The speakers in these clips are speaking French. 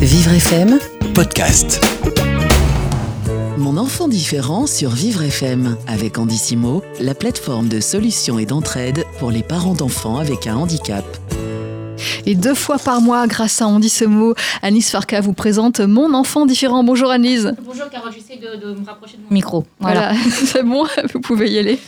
Vivre FM, podcast. mon enfant différent sur Vivre FM avec Andissimo, la plateforme de solutions et d'entraide pour les parents d'enfants avec un handicap. Et deux fois par mois, grâce à Andissimo, Anis Farka vous présente Mon enfant différent. Bonjour Annise. Bonjour Carole, j'essaie de, de me rapprocher de mon micro. Voilà. Voilà, c'est bon, vous pouvez y aller.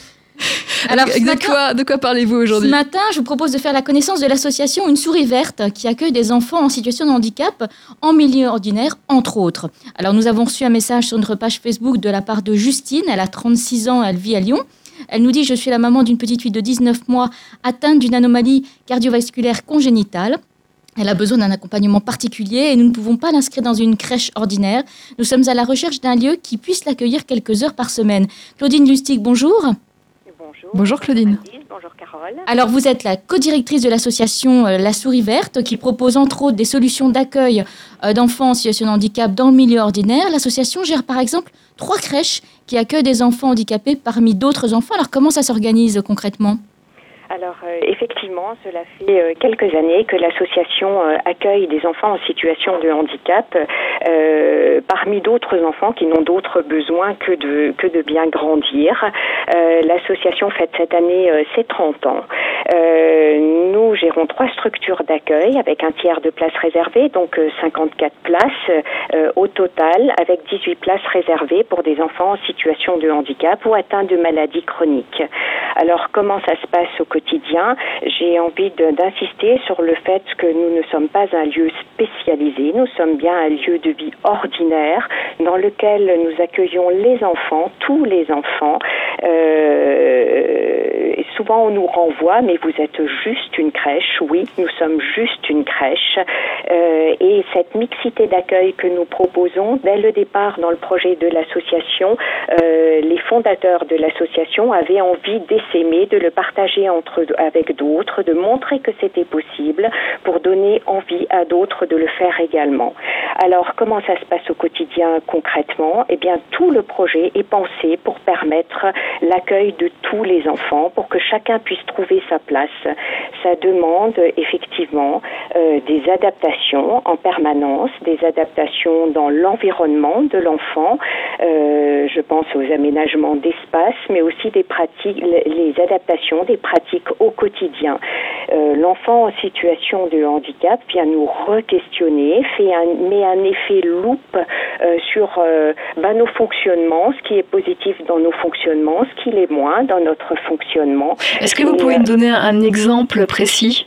Alors, Alors, ce de matin- quoi, de quoi parlez-vous Ce aujourd'hui matin, je vous propose de faire la connaissance de l'association Une souris verte qui accueille des enfants en situation de handicap en milieu ordinaire, entre autres. Alors, nous avons reçu un message sur notre page Facebook de la part de Justine. Elle a 36 ans, elle vit à Lyon. Elle nous dit Je suis la maman d'une petite fille de 19 mois atteinte d'une anomalie cardiovasculaire congénitale. Elle a besoin d'un accompagnement particulier et nous ne pouvons pas l'inscrire dans une crèche ordinaire. Nous sommes à la recherche d'un lieu qui puisse l'accueillir quelques heures par semaine. Claudine Lustig, bonjour. Bonjour. Bonjour Claudine. Bonjour Carole. Alors, vous êtes la co-directrice de l'association euh, La Souris Verte, qui propose entre autres des solutions d'accueil euh, d'enfants en situation de handicap dans le milieu ordinaire. L'association gère par exemple trois crèches qui accueillent des enfants handicapés parmi d'autres enfants. Alors, comment ça s'organise concrètement? Alors euh, effectivement, cela fait euh, quelques années que l'association euh, accueille des enfants en situation de handicap euh, parmi d'autres enfants qui n'ont d'autres besoins que de, bien grandir. L'association fête cette année ses 30 ans. Nous gérons trois structures d'accueil avec un tiers de places réservées, donc euh, 54 places au total, avec 18 places réservées pour des enfants en situation de handicap ou atteints de maladies chroniques. Alors comment ça se passe au quotidien? J'ai envie d'insister sur le fait que nous ne sommes pas un lieu spécialisé, nous sommes bien un lieu de vie ordinaire dans lequel nous accueillons les enfants, tous les enfants. Euh, souvent on nous renvoie, mais vous êtes juste une crèche. Oui, nous sommes juste une crèche. Euh, et cette mixité d'accueil que nous proposons dès le départ dans le projet de l'association, euh, les fondateurs de l'association avaient envie d'essaimer, de le partager entre, avec d'autres, de montrer que c'était possible pour donner envie à d'autres de le faire également. Alors, comment ça se passe au quotidien concrètement? Eh bien, tout le projet est pensé pour permettre l'accueil de tous les enfants, pour que chacun puisse trouver sa place. Ça demande effectivement euh, des adaptations en permanence, des adaptations dans l'environnement de l'enfant. Euh, je pense aux aménagements d'espace, mais aussi des pratiques, les adaptations des pratiques au quotidien. Euh, L'enfant en situation de handicap vient nous re-questionner, fait un, met un effet loupe sur ben, nos fonctionnements, ce qui est positif dans nos fonctionnements, ce qui l'est moins dans notre fonctionnement. Est-ce que vous pouvez euh, me donner un exemple précis?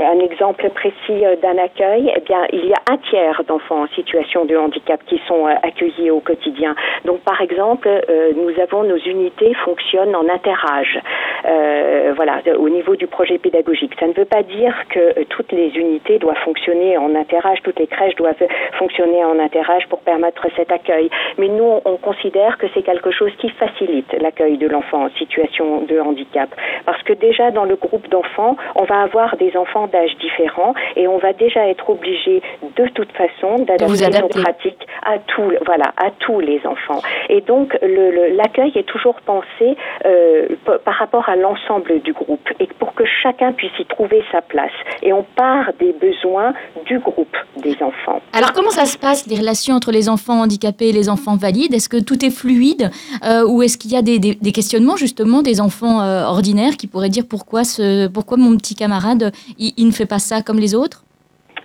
Un exemple précis euh, d'un accueil, eh bien, il y a un tiers d'enfants en situation de handicap qui sont euh, accueillis au quotidien. Donc, par exemple, euh, nous avons nos unités fonctionnent en interage. Euh, voilà, au niveau du projet pédagogique. Ça ne veut pas dire que toutes les unités doivent fonctionner en interage, toutes les crèches doivent fonctionner en interage pour permettre cet accueil. Mais nous, on considère que c'est quelque chose qui facilite l'accueil de l'enfant en situation de handicap. Parce que déjà, dans le groupe d'enfants, on va avoir des enfants d'âge différents et on va déjà être obligé de toute façon d'adapter nos pratiques à tous, voilà, à tous les enfants. Et donc, l'accueil est toujours pensé euh, par rapport à l'ensemble du groupe et pour que chacun puisse y trouver sa place. Et on part des besoins du groupe des enfants. Alors, comment ça se passe, les relations entre les enfants handicapés et les enfants valides? Est-ce que tout est fluide euh, ou est-ce qu'il y a des, questionnements, justement, des enfants euh, ordinaires qui pourraient dire pourquoi, ce, pourquoi mon petit camarade, il- il ne fait pas ça comme les autres?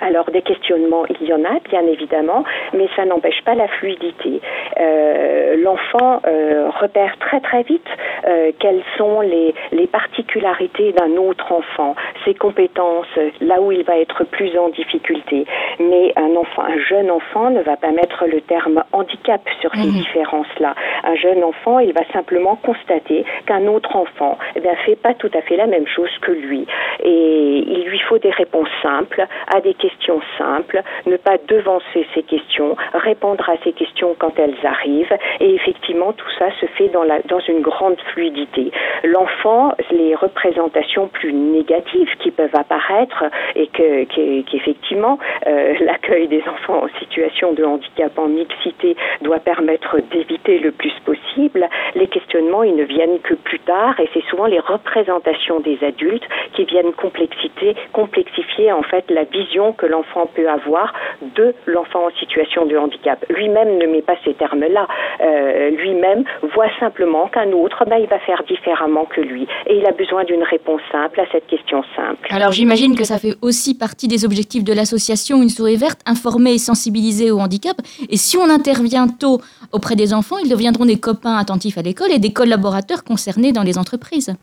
Alors des questionnements, il y en a bien évidemment, mais ça n'empêche pas la fluidité. Euh, L'enfant euh, repère très très vite euh, quelles sont les, les particularités d'un autre enfant, ses compétences, là où il va être plus en difficulté. Mais un enfant, un jeune enfant ne va pas mettre le terme handicap sur ces Mhm. différences-là. Un jeune enfant, il va simplement constater qu'un autre enfant eh bien, fait pas tout à fait la même chose que lui. Et il lui faut des réponses simples à des questions simples, ne pas devancer ces questions, répondre à ces questions quand elles arrivent. Et effectivement, tout ça se fait dans, la, dans une grande fluidité. L'enfant, les représentations plus négatives qui peuvent apparaître et que- qu'effectivement, euh, l'accueil des enfants en situation de handicap en mixité doit permettre d'éviter le plus possible, les questionnements, ils ne viennent que plus tard et c'est souvent les représentations des adultes qui viennent complexité, complexifier en fait la vision que l'enfant peut avoir de l'enfant en situation de handicap. Lui-même ne met pas ces termes-là. Euh, lui-même voit simplement qu'un autre, ben, il va faire différemment que lui. Et il a besoin d'une réponse simple à cette question simple. Alors j'imagine que ça fait aussi partie des objectifs de l'association Une souris verte, informer et sensibiliser au handicap. Et si on intervient tôt auprès des enfants, ils deviendront des copains attentifs à l'école et des collaborateurs concernés dans les entreprises.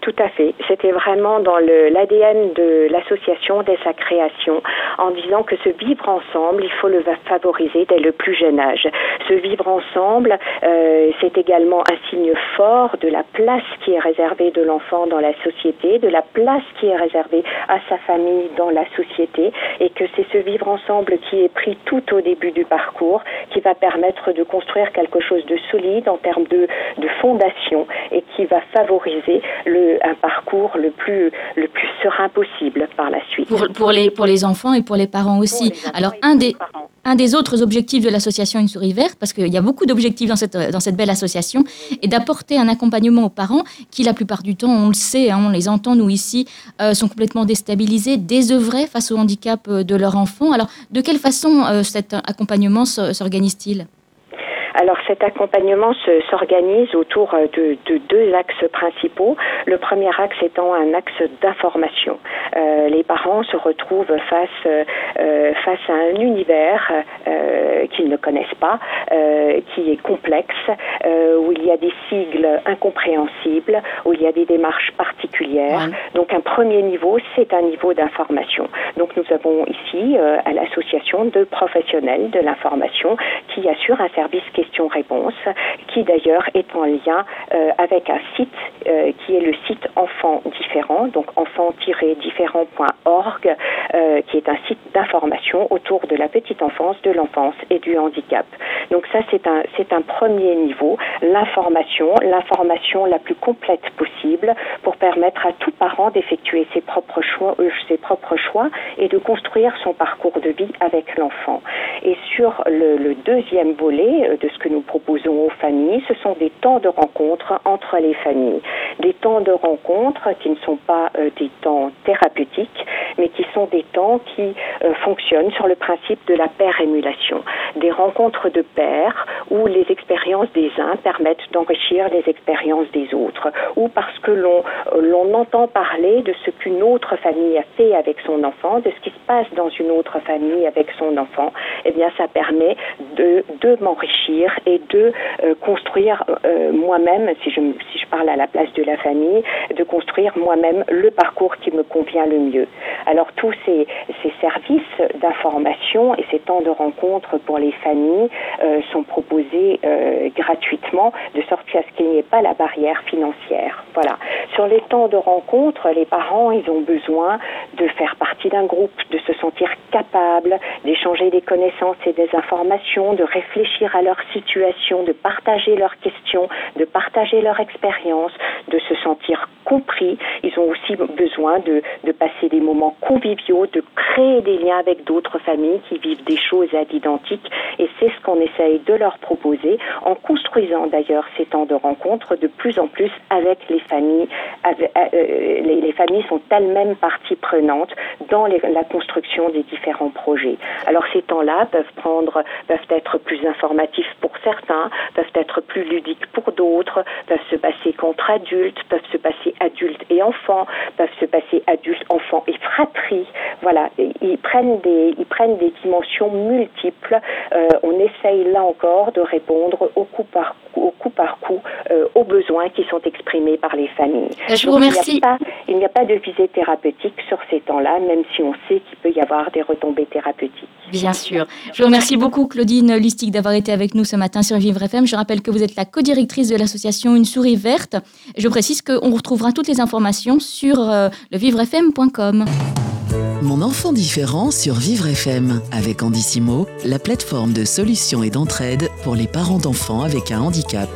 Tout à fait. C'était vraiment dans l'ADN de l'association dès sa création, en disant que ce vivre ensemble, il faut le favoriser dès le plus jeune âge. Ce vivre ensemble, euh, c'est également un signe fort de la place qui est réservée de l'enfant dans la société, de la place qui est réservée à sa famille dans la société, et que c'est ce vivre ensemble qui est pris tout au début du parcours qui va permettre de construire quelque chose de solide en termes de, de fondation et qui va favoriser un parcours le plus, le plus serein possible par la suite. Pour, pour, les, pour les enfants et pour les parents aussi. Alors, un des, un des autres objectifs de l'association Une souris verte, parce qu'il y a beaucoup d'objectifs dans cette, dans cette belle association, est d'apporter un accompagnement aux parents qui, la plupart du temps, on le sait, hein, on les entend, nous ici, euh, sont complètement déstabilisés, désœuvrés face au handicap euh, de leur enfant. Alors, de quelle façon euh, cet accompagnement s'organise-t-il? Alors cet accompagnement s'organise autour euh, de, de, deux axes principaux. Le premier axe étant un axe d'information. Euh, les parents se retrouvent face, euh, face à un univers euh, qu'ils ne connaissent pas, qui est complexe, où il y a des sigles incompréhensibles, où il y a des démarches particulières. Donc un premier niveau, c'est un niveau d'information. Donc nous avons ici à l'association deux professionnels de l'information qui assurent un service qui d'ailleurs est en lien euh, avec un site euh, qui est le site Enfants Différents, donc enfants-différents.org, euh, qui est un site d'information autour de la petite enfance, de l'enfance et du handicap. Donc ça, c'est un, c'est un premier niveau, l'information, l'information la plus complète possible pour permettre à tout parent d'effectuer ses propres choix, ses propres choix et de construire son parcours de vie avec l'enfant. Et sur le, le deuxième volet de ce que nous proposons aux familles, ce sont des temps de rencontre entre les familles. Des temps de rencontre qui ne sont pas euh, des temps thérapeutiques, mais qui sont des temps qui euh, fonctionnent sur le principe de la paire émulation. Des rencontres de pairs où les expériences des uns permettent d'enrichir les expériences des autres, ou parce que l'on euh, l'on entend parler de ce qu'une autre famille a fait avec son enfant, de ce qui se passe dans une autre famille avec son enfant, eh bien ça permet de, de m'enrichir et de construire moi-même, si je, si je parle à la place de la famille, de construire moi-même le parcours qui me convient le mieux. Alors tous ces, ces services d'information et ces temps de rencontre pour les familles euh, sont proposés euh, gratuitement, de sorte à ce qu'il n'y ait pas la barrière financière. Voilà. Sur les temps de rencontre, les parents, ils ont besoin de faire partie d'un groupe, de se sentir capables d'échanger des connaissances et des informations, de réfléchir à leur situation, de partager leurs questions, de partager leur expérience, de se sentir compris. Ils ont aussi besoin de, de passer des moments conviviaux, de créer des liens avec d'autres familles qui vivent des choses à l'identique. Et c'est ce qu'on essaye de leur proposer en construisant d'ailleurs ces temps de rencontre de plus en plus avec les familles. Avec, euh, les, les, familles sont elles-mêmes partie prenante dans la construction des différents projets. Alors ces temps-là peuvent prendre, peuvent être plus informatifs pour certains, peuvent être plus ludiques pour d'autres, peuvent se passer contre adultes, peuvent se passer adultes et enfants, peuvent se passer adultes, enfants et fratries. Voilà, ils prennent des, ils prennent des dimensions multiples. Euh, on essaye là encore de répondre au coup par au coup par euh, aux besoins qui sont exprimés par les familles. Je vous remercie. Il n'y a, a, pas de visée thérapeutique sur ces temps-là, même si on sait qu'il peut y avoir des retombées thérapeutiques. Bien sûr. Je vous remercie beaucoup, Claudine Listic, d'avoir été avec nous ce matin sur Vivre FM. Je rappelle que vous êtes la co-directrice de l'association Une souris verte. Je précise qu'on retrouvera toutes les informations sur euh, levivrefm.com. Mon enfant différent sur Vivre FM avec Andissimo, la plateforme de solutions et d'entraide pour les parents d'enfants avec un handicap.